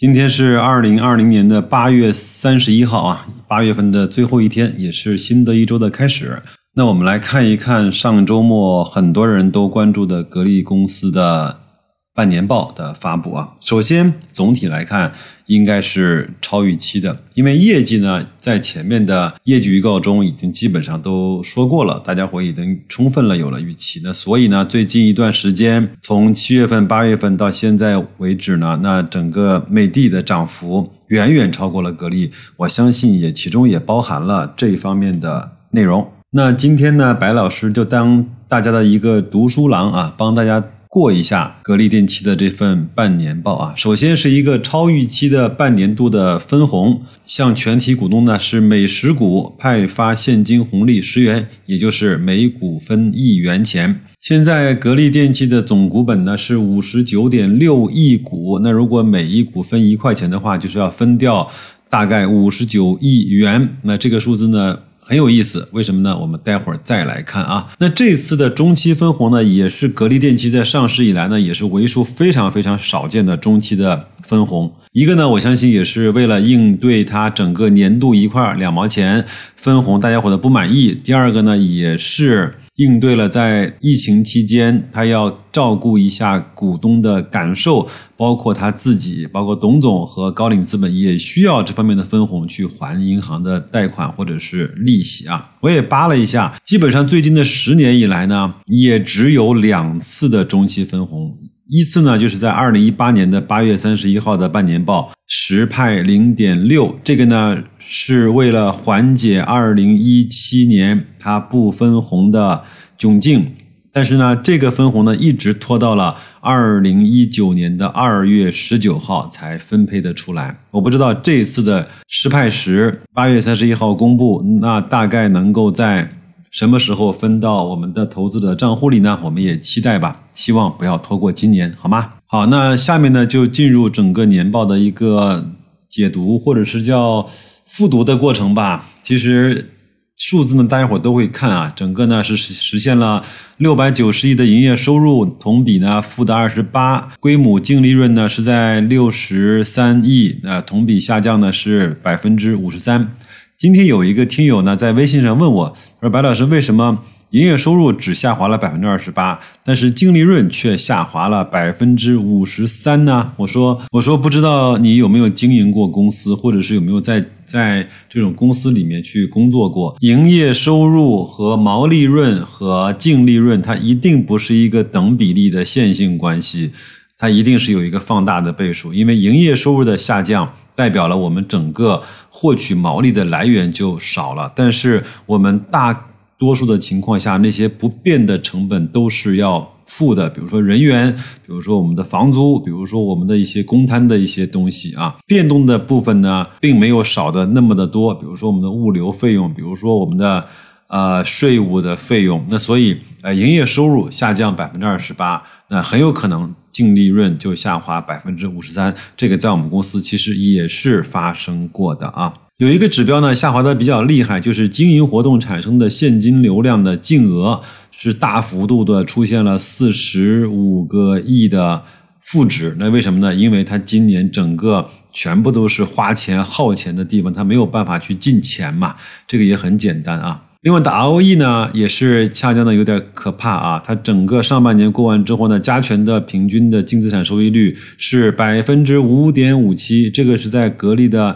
今天是二零二零年的八月三十一号啊，八月份的最后一天，也是新的一周的开始。那我们来看一看上周末很多人都关注的格力公司的半年报的发布啊。首先，总体来看应该是超预期的，因为业绩呢在前面的业绩预告中已经基本上都说过了，大家伙已经充分了有了预期。那所以呢，最近一段时间，从七月份、八月份到现在为止呢，那整个美的的涨幅远远超过了格力，我相信也其中也包含了这一方面的内容。那今天呢，白老师就当大家的一个读书郎啊，帮大家过一下格力电器的这份半年报啊。首先是一个超预期的半年度的分红，向全体股东呢是每十股派发现金红利十元，也就是每股分一元钱。现在格力电器的总股本呢是五十九点六亿股，那如果每一股分一块钱的话，就是要分掉大概五十九亿元。那这个数字呢？很有意思，为什么呢？我们待会儿再来看啊。那这次的中期分红呢，也是格力电器在上市以来呢，也是为数非常非常少见的中期的分红。一个呢，我相信也是为了应对它整个年度一块两毛钱分红大家伙的不满意。第二个呢，也是。应对了在疫情期间，他要照顾一下股东的感受，包括他自己，包括董总和高瓴资本也需要这方面的分红去还银行的贷款或者是利息啊。我也扒了一下，基本上最近的十年以来呢，也只有两次的中期分红。一次呢，就是在二零一八年的八月三十一号的半年报十派零点六，这个呢是为了缓解二零一七年它不分红的窘境，但是呢，这个分红呢一直拖到了二零一九年的二月十九号才分配的出来。我不知道这次的十派时八月三十一号公布，那大概能够在。什么时候分到我们的投资者账户里呢？我们也期待吧，希望不要拖过今年，好吗？好，那下面呢就进入整个年报的一个解读，或者是叫复读的过程吧。其实数字呢，大家伙都会看啊，整个呢是实现了六百九十亿的营业收入，同比呢负的二十八，规模净利润呢是在六十三亿，那同比下降呢是百分之五十三。今天有一个听友呢，在微信上问我，说：“白老师，为什么营业收入只下滑了百分之二十八，但是净利润却下滑了百分之五十三呢？”我说：“我说不知道你有没有经营过公司，或者是有没有在在这种公司里面去工作过？营业收入和毛利润和净利润，它一定不是一个等比例的线性关系，它一定是有一个放大的倍数，因为营业收入的下降。”代表了我们整个获取毛利的来源就少了，但是我们大多数的情况下，那些不变的成本都是要付的，比如说人员，比如说我们的房租，比如说我们的一些公摊的一些东西啊。变动的部分呢，并没有少的那么的多，比如说我们的物流费用，比如说我们的呃税务的费用。那所以呃，营业收入下降百分之二十八，那很有可能。净利润就下滑百分之五十三，这个在我们公司其实也是发生过的啊。有一个指标呢下滑的比较厉害，就是经营活动产生的现金流量的净额是大幅度的出现了四十五个亿的负值。那为什么呢？因为它今年整个全部都是花钱耗钱的地方，它没有办法去进钱嘛。这个也很简单啊。另外的 ROE 呢，也是下降的有点可怕啊！它整个上半年过完之后呢，加权的平均的净资产收益率是百分之五点五七，这个是在格力的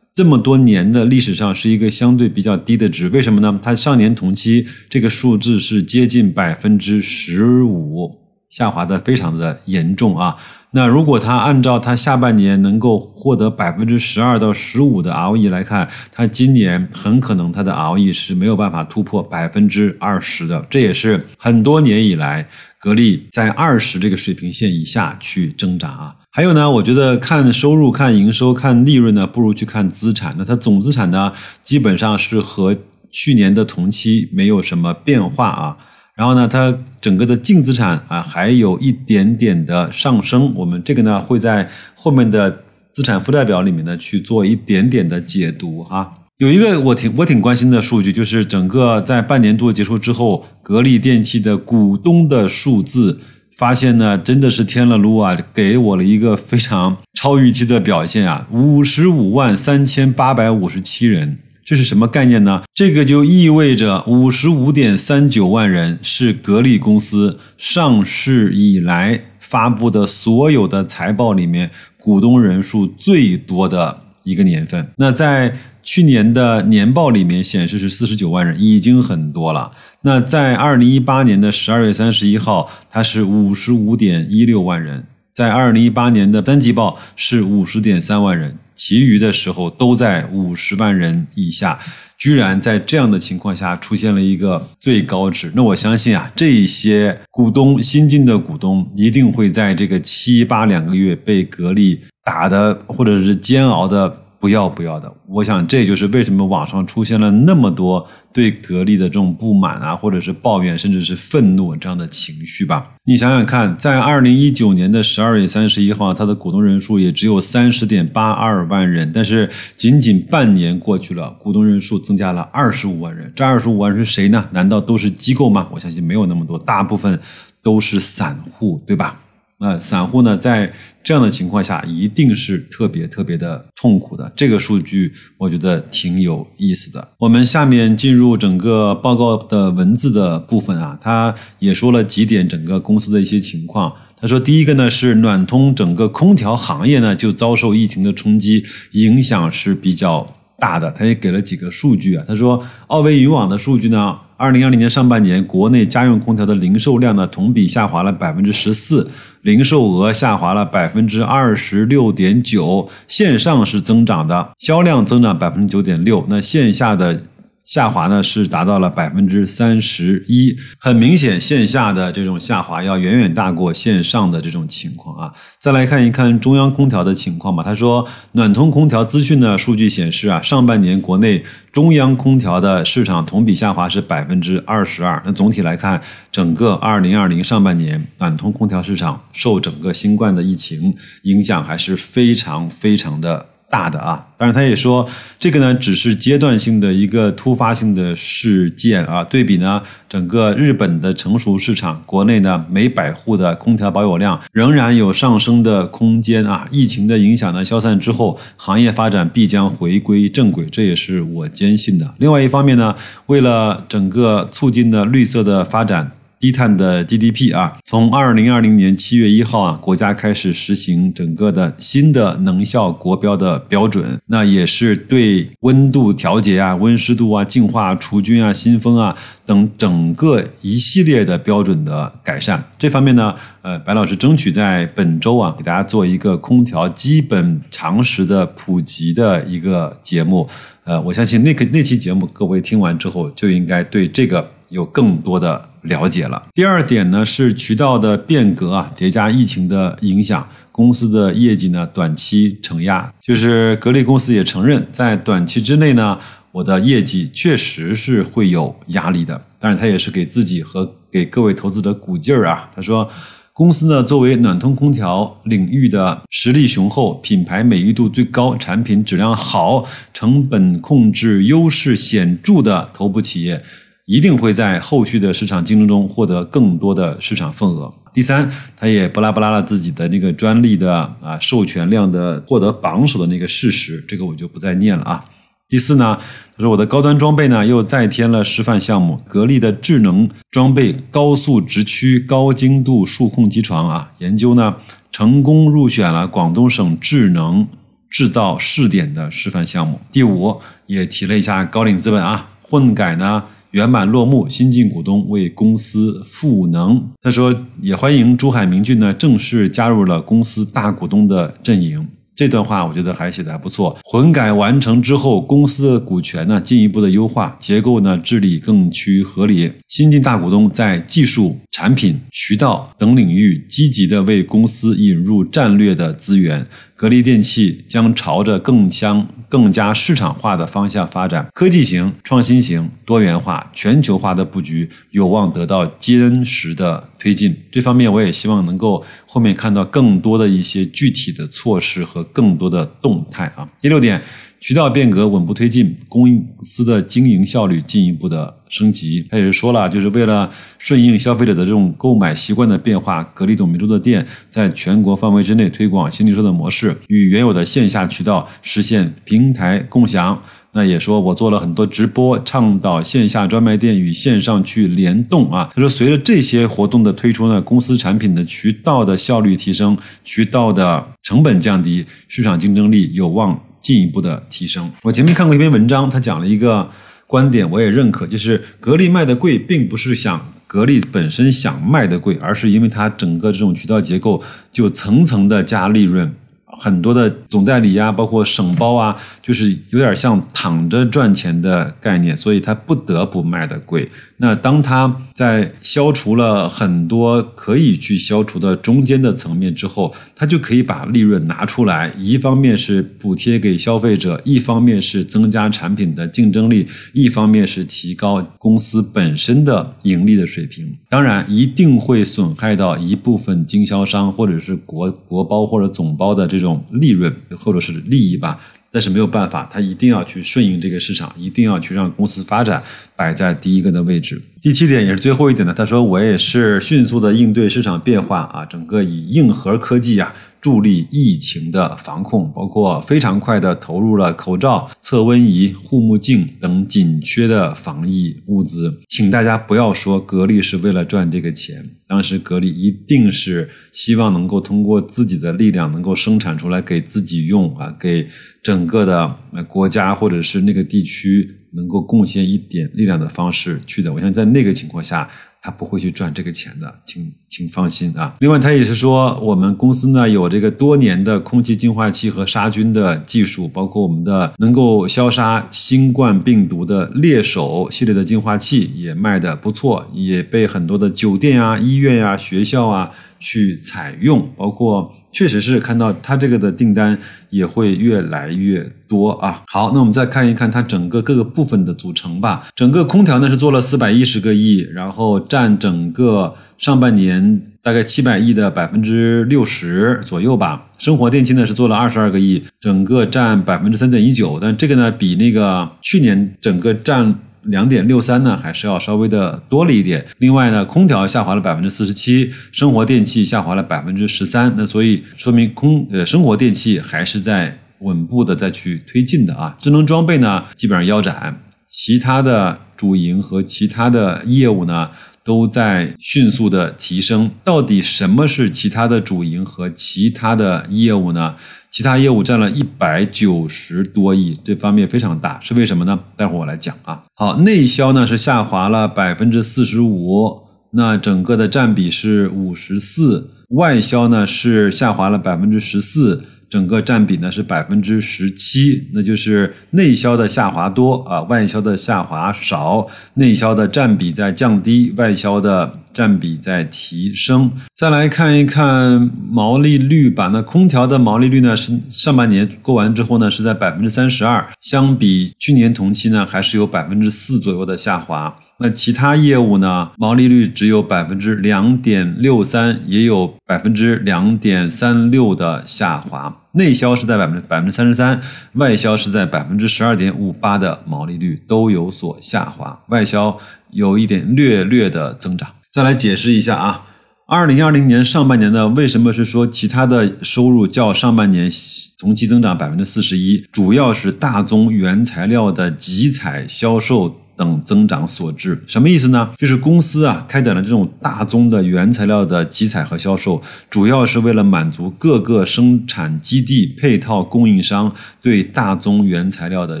这么多年的历史上是一个相对比较低的值。为什么呢？它上年同期这个数字是接近百分之十五，下滑的非常的严重啊！那如果它按照它下半年能够获得百分之十二到十五的 ROE 来看，它今年很可能它的 ROE 是没有办法突破百分之二十的。这也是很多年以来格力在二十这个水平线以下去挣扎啊。还有呢，我觉得看收入、看营收、看利润呢，不如去看资产。那它总资产呢，基本上是和去年的同期没有什么变化啊。然后呢，它整个的净资产啊还有一点点的上升。我们这个呢会在后面的资产负债表里面呢去做一点点的解读哈。有一个我挺我挺关心的数据，就是整个在半年度结束之后，格力电器的股东的数字，发现呢真的是天了噜啊，给我了一个非常超预期的表现啊，五十五万三千八百五十七人。这是什么概念呢？这个就意味着五十五点三九万人是格力公司上市以来发布的所有的财报里面股东人数最多的一个年份。那在去年的年报里面显示是四十九万人，已经很多了。那在二零一八年的十二月三十一号，它是五十五点一六万人。在二零一八年的三季报是五十点三万人，其余的时候都在五十万人以下，居然在这样的情况下出现了一个最高值。那我相信啊，这些股东新进的股东一定会在这个七八两个月被格力打的或者是煎熬的。不要不要的，我想这就是为什么网上出现了那么多对格力的这种不满啊，或者是抱怨，甚至是愤怒这样的情绪吧。你想想看，在二零一九年的十二月三十一号，它的股东人数也只有三十点八二万人，但是仅仅半年过去了，股东人数增加了二十五万人。这二十五万人是谁呢？难道都是机构吗？我相信没有那么多，大部分都是散户，对吧？那散户呢，在这样的情况下，一定是特别特别的痛苦的。这个数据我觉得挺有意思的。我们下面进入整个报告的文字的部分啊，他也说了几点整个公司的一些情况。他说，第一个呢是暖通整个空调行业呢就遭受疫情的冲击，影响是比较大的。他也给了几个数据啊，他说，奥维云网的数据呢。二零二零年上半年，国内家用空调的零售量呢，同比下滑了百分之十四，零售额下滑了百分之二十六点九，线上是增长的，销量增长百分之九点六，那线下的。下滑呢是达到了百分之三十一，很明显线下的这种下滑要远远大过线上的这种情况啊。再来看一看中央空调的情况吧。他说，暖通空调资讯的数据显示啊，上半年国内中央空调的市场同比下滑是百分之二十二。那总体来看，整个二零二零上半年暖通空调市场受整个新冠的疫情影响还是非常非常的。大的啊，当然他也说这个呢只是阶段性的一个突发性的事件啊。对比呢，整个日本的成熟市场，国内呢每百户的空调保有量仍然有上升的空间啊。疫情的影响呢消散之后，行业发展必将回归正轨，这也是我坚信的。另外一方面呢，为了整个促进的绿色的发展。低碳的 GDP 啊，从二零二零年七月一号啊，国家开始实行整个的新的能效国标的标准，那也是对温度调节啊、温湿度啊、净化、除菌啊、新风啊等整个一系列的标准的改善。这方面呢，呃，白老师争取在本周啊，给大家做一个空调基本常识的普及的一个节目。呃，我相信那个那期节目各位听完之后，就应该对这个有更多的。了解了。第二点呢是渠道的变革啊，叠加疫情的影响，公司的业绩呢短期承压。就是格力公司也承认，在短期之内呢，我的业绩确实是会有压力的。但是他也是给自己和给各位投资者鼓劲儿啊。他说，公司呢作为暖通空调领域的实力雄厚、品牌美誉度最高、产品质量好、成本控制优势显著的头部企业。一定会在后续的市场竞争中获得更多的市场份额。第三，他也巴拉巴拉了自己的那个专利的啊授权量的获得榜首的那个事实，这个我就不再念了啊。第四呢，他说我的高端装备呢又再添了示范项目，格力的智能装备高速直驱高精度数控机床啊，研究呢成功入选了广东省智能制造试点的示范项目。第五，也提了一下高瓴资本啊，混改呢。圆满落幕，新进股东为公司赋能。他说，也欢迎珠海明骏呢正式加入了公司大股东的阵营。这段话我觉得还写的还不错。混改完成之后，公司的股权呢进一步的优化，结构呢治理更趋合理。新进大股东在技术、产品、渠道等领域积极的为公司引入战略的资源。格力电器将朝着更相更加市场化的方向发展，科技型、创新型、多元化、全球化的布局有望得到坚实的推进。这方面我也希望能够后面看到更多的一些具体的措施和更多的动态啊。第六点。渠道变革稳步推进，公司的经营效率进一步的升级。他也是说了，就是为了顺应消费者的这种购买习惯的变化，格力董明珠的店在全国范围之内推广新零售的模式，与原有的线下渠道实现平台共享。那也说我做了很多直播，倡导线下专卖店与线上去联动啊。他说，随着这些活动的推出呢，公司产品的渠道的效率提升，渠道的成本降低，市场竞争力有望。进一步的提升。我前面看过一篇文章，他讲了一个观点，我也认可，就是格力卖的贵，并不是想格力本身想卖的贵，而是因为它整个这种渠道结构就层层的加利润。很多的总代理呀，包括省包啊，就是有点像躺着赚钱的概念，所以它不得不卖的贵。那当它在消除了很多可以去消除的中间的层面之后，它就可以把利润拿出来，一方面是补贴给消费者，一方面是增加产品的竞争力，一方面是提高公司本身的盈利的水平。当然，一定会损害到一部分经销商或者是国国包或者总包的这种利润或者是利益吧。但是没有办法，他一定要去顺应这个市场，一定要去让公司发展摆在第一个的位置。第七点也是最后一点呢，他说我也是迅速的应对市场变化啊，整个以硬核科技啊。助力疫情的防控，包括非常快的投入了口罩、测温仪、护目镜等紧缺的防疫物资。请大家不要说格力是为了赚这个钱，当时格力一定是希望能够通过自己的力量能够生产出来给自己用啊，给整个的国家或者是那个地区能够贡献一点力量的方式去的。我相信在那个情况下。他不会去赚这个钱的，请请放心啊。另外，他也是说，我们公司呢有这个多年的空气净化器和杀菌的技术，包括我们的能够消杀新冠病毒的猎手系列的净化器也卖的不错，也被很多的酒店啊、医院啊、学校啊去采用，包括。确实是看到它这个的订单也会越来越多啊。好，那我们再看一看它整个各个部分的组成吧。整个空调呢是做了四百一十个亿，然后占整个上半年大概七百亿的百分之六十左右吧。生活电器呢是做了二十二个亿，整个占百分之三点一九，但这个呢比那个去年整个占。两点六三呢，还是要稍微的多了一点。另外呢，空调下滑了百分之四十七，生活电器下滑了百分之十三。那所以说明空呃生活电器还是在稳步的再去推进的啊。智能装备呢基本上腰斩，其他的主营和其他的业务呢都在迅速的提升。到底什么是其他的主营和其他的业务呢？其他业务占了一百九十多亿，这方面非常大，是为什么呢？待会儿我来讲啊。好，内销呢是下滑了百分之四十五，那整个的占比是五十四；外销呢是下滑了百分之十四。整个占比呢是百分之十七，那就是内销的下滑多啊，外销的下滑少，内销的占比在降低，外销的占比在提升。再来看一看毛利率吧，那空调的毛利率呢是上半年过完之后呢是在百分之三十二，相比去年同期呢还是有百分之四左右的下滑。那其他业务呢？毛利率只有百分之两点六三，也有百分之两点三六的下滑。内销是在百分之百分之三十三，外销是在百分之十二点五八的毛利率都有所下滑。外销有一点略略的增长。再来解释一下啊，二零二零年上半年呢，为什么是说其他的收入较上半年同期增长百分之四十一？主要是大宗原材料的集采销售。等增长所致，什么意思呢？就是公司啊开展了这种大宗的原材料的集采和销售，主要是为了满足各个生产基地配套供应商对大宗原材料的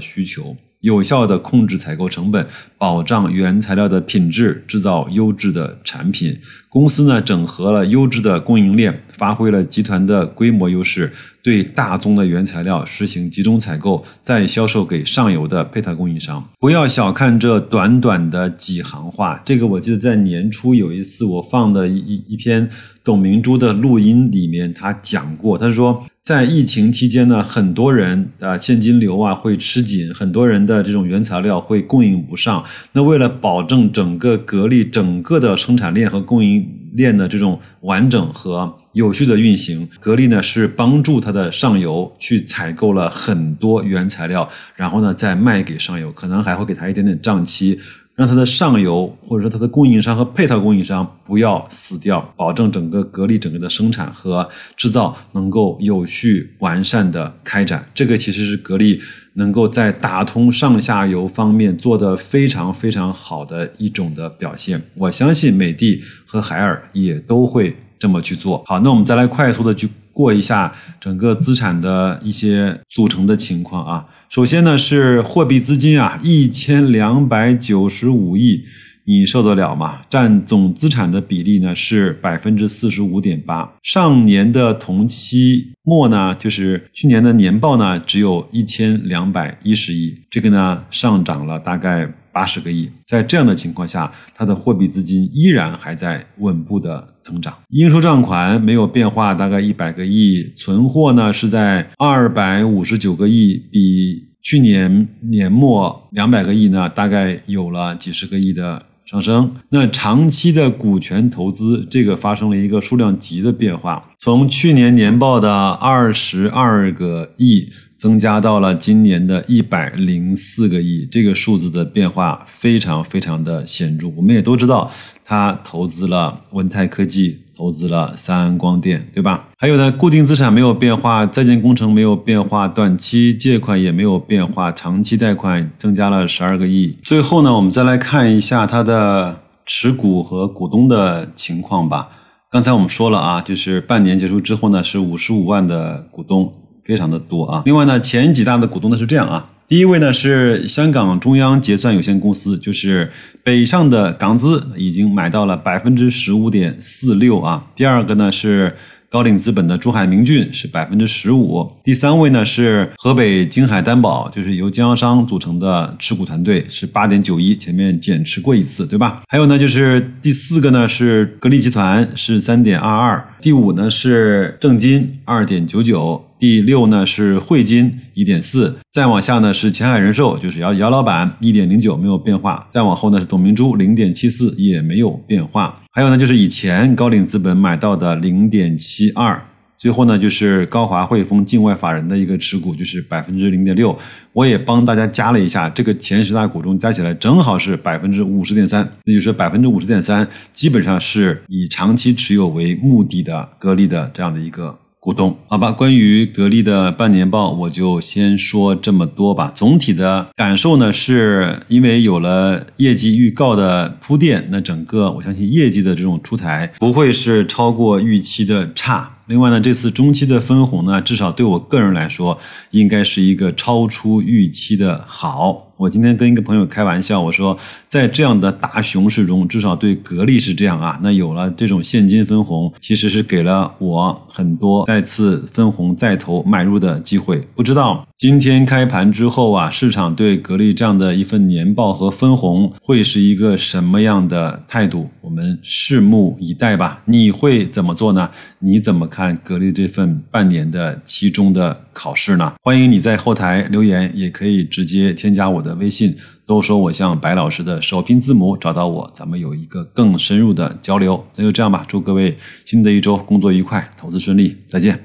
需求。有效的控制采购成本，保障原材料的品质，制造优质的产品。公司呢，整合了优质的供应链，发挥了集团的规模优势，对大宗的原材料实行集中采购，再销售给上游的配套供应商。不要小看这短短的几行话，这个我记得在年初有一次我放的一一篇董明珠的录音里面，他讲过，他说。在疫情期间呢，很多人啊现金流啊会吃紧，很多人的这种原材料会供应不上。那为了保证整个格力整个的生产链和供应链的这种完整和有序的运行，格力呢是帮助它的上游去采购了很多原材料，然后呢再卖给上游，可能还会给他一点点账期。让它的上游或者说它的供应商和配套供应商不要死掉，保证整个格力整个的生产和制造能够有序完善的开展。这个其实是格力能够在打通上下游方面做得非常非常好的一种的表现。我相信美的和海尔也都会这么去做。好，那我们再来快速的去过一下整个资产的一些组成的情况啊。首先呢是货币资金啊，一千两百九十五亿，你受得了吗？占总资产的比例呢是百分之四十五点八。上年的同期末呢，就是去年的年报呢，只有一千两百一十亿，这个呢上涨了大概八十个亿。在这样的情况下，它的货币资金依然还在稳步的增长。应收账款没有变化，大概一百个亿。存货呢是在二百五十九个亿，比去年年末两百个亿呢，大概有了几十个亿的上升。那长期的股权投资，这个发生了一个数量级的变化，从去年年报的二十二个亿。增加到了今年的一百零四个亿，这个数字的变化非常非常的显著。我们也都知道，他投资了文泰科技，投资了三安光电，对吧？还有呢，固定资产没有变化，在建工程没有变化，短期借款也没有变化，长期贷款增加了十二个亿。最后呢，我们再来看一下它的持股和股东的情况吧。刚才我们说了啊，就是半年结束之后呢，是五十五万的股东。非常的多啊！另外呢，前几大的股东呢是这样啊，第一位呢是香港中央结算有限公司，就是北上的港资已经买到了百分之十五点四六啊。第二个呢是。高瓴资本的珠海明骏是百分之十五，第三位呢是河北金海担保，就是由经销商组成的持股团队是八点九一，前面减持过一次，对吧？还有呢就是第四个呢是格力集团是三点二二，第五呢是正金二点九九，第六呢是汇金一点四，再往下呢是前海人寿，就是姚姚老板一点零九没有变化，再往后呢是董明珠零点七四也没有变化。还有呢，就是以前高瓴资本买到的零点七二，最后呢就是高华汇丰境外法人的一个持股，就是百分之零点六。我也帮大家加了一下，这个前十大股东加起来正好是百分之五十点三，那就是百分之五十点三，基本上是以长期持有为目的的格力的这样的一个。股东，好吧，关于格力的半年报，我就先说这么多吧。总体的感受呢，是因为有了业绩预告的铺垫，那整个我相信业绩的这种出台不会是超过预期的差。另外呢，这次中期的分红呢，至少对我个人来说，应该是一个超出预期的好。我今天跟一个朋友开玩笑，我说在这样的大熊市中，至少对格力是这样啊。那有了这种现金分红，其实是给了我很多再次分红再投买入的机会。不知道今天开盘之后啊，市场对格力这样的一份年报和分红会是一个什么样的态度？我们拭目以待吧。你会怎么做呢？你怎么看格力这份半年的期中的考试呢？欢迎你在后台留言，也可以直接添加我的的微信，都说我像白老师的首拼字母找到我，咱们有一个更深入的交流。那就这样吧，祝各位新的一周工作愉快，投资顺利，再见。